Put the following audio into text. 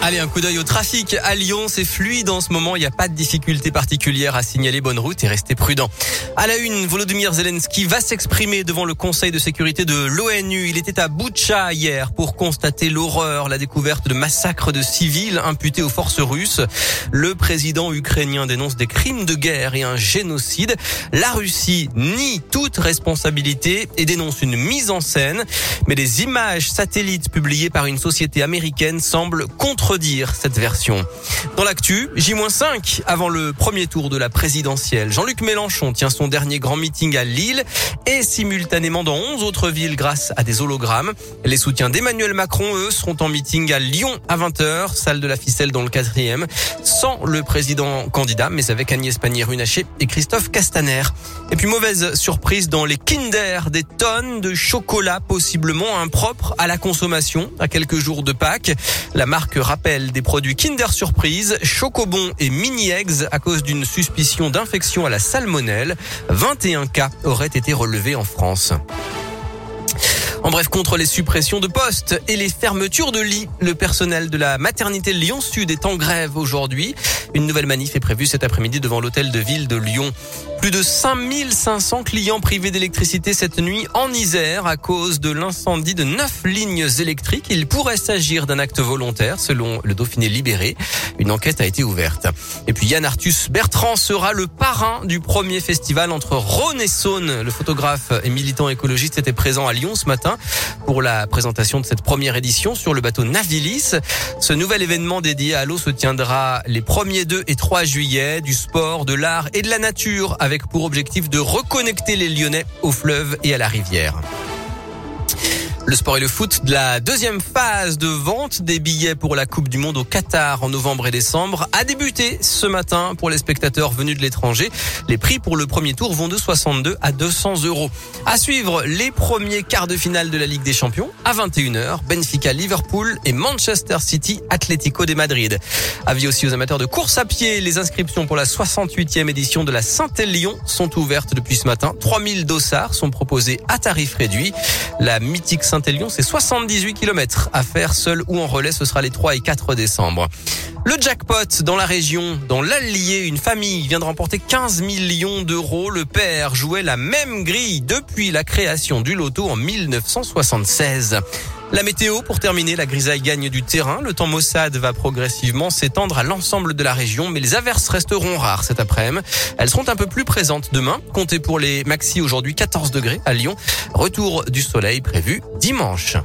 Allez, un coup d'œil au trafic à Lyon. C'est fluide en ce moment. Il n'y a pas de difficulté particulière à signaler. Bonne route et restez prudent. À la une, Volodymyr Zelensky va s'exprimer devant le Conseil de sécurité de l'ONU. Il était à Boutcha hier pour constater l'horreur, la découverte de massacres de civils imputés aux forces russes. Le président ukrainien dénonce des crimes de guerre et un génocide. La Russie nie toute responsabilité et dénonce une mise en scène. Mais les images satellites publiées par une société américaine semblent contre dire cette version. Dans l'actu, J-5 avant le premier tour de la présidentielle. Jean-Luc Mélenchon tient son dernier grand meeting à Lille et simultanément dans 11 autres villes grâce à des hologrammes. Les soutiens d'Emmanuel Macron, eux, seront en meeting à Lyon à 20h, salle de la ficelle dans le quatrième, sans le président candidat, mais avec Agnès Pannier-Runacher et Christophe Castaner. Et puis mauvaise surprise dans les Kinder, des tonnes de chocolat possiblement impropres à la consommation à quelques jours de Pâques. La marque rappelle des produits Kinder Surprise, Chocobon et Mini Eggs à cause d'une suspicion d'infection à la salmonelle. 21 cas auraient été relevés en France. En bref, contre les suppressions de postes et les fermetures de lits, le personnel de la maternité Lyon Sud est en grève aujourd'hui. Une nouvelle manif est prévue cet après-midi devant l'hôtel de ville de Lyon. Plus de 5500 clients privés d'électricité cette nuit en Isère à cause de l'incendie de neuf lignes électriques. Il pourrait s'agir d'un acte volontaire selon le Dauphiné libéré. Une enquête a été ouverte. Et puis Yann Arthus Bertrand sera le parrain du premier festival entre Rhône et Saône. Le photographe et militant écologiste était présent à Lyon ce matin pour la présentation de cette première édition sur le bateau Navilis. Ce nouvel événement dédié à l'eau se tiendra les 1er, 2 et 3 juillet. Du sport, de l'art et de la nature avec pour objectif de reconnecter les Lyonnais au fleuve et à la rivière. Le sport et le foot la deuxième phase de vente des billets pour la Coupe du Monde au Qatar en novembre et décembre a débuté ce matin pour les spectateurs venus de l'étranger. Les prix pour le premier tour vont de 62 à 200 euros. À suivre les premiers quarts de finale de la Ligue des Champions à 21h. Benfica, Liverpool et Manchester City, Atlético de Madrid. Avis aussi aux amateurs de course à pied. Les inscriptions pour la 68e édition de la Saint-Élion sont ouvertes depuis ce matin. 3000 dossards sont proposés à tarif réduit. La mythique Saint C'est 78 km à faire seul ou en relais. Ce sera les 3 et 4 décembre. Le jackpot dans la région, dans l'Allier, une famille vient de remporter 15 millions d'euros. Le père jouait la même grille depuis la création du loto en 1976. La météo, pour terminer, la grisaille gagne du terrain. Le temps maussade va progressivement s'étendre à l'ensemble de la région, mais les averses resteront rares cet après-midi. Elles seront un peu plus présentes demain. Comptez pour les maxi aujourd'hui 14 degrés à Lyon. Retour du soleil prévu dimanche.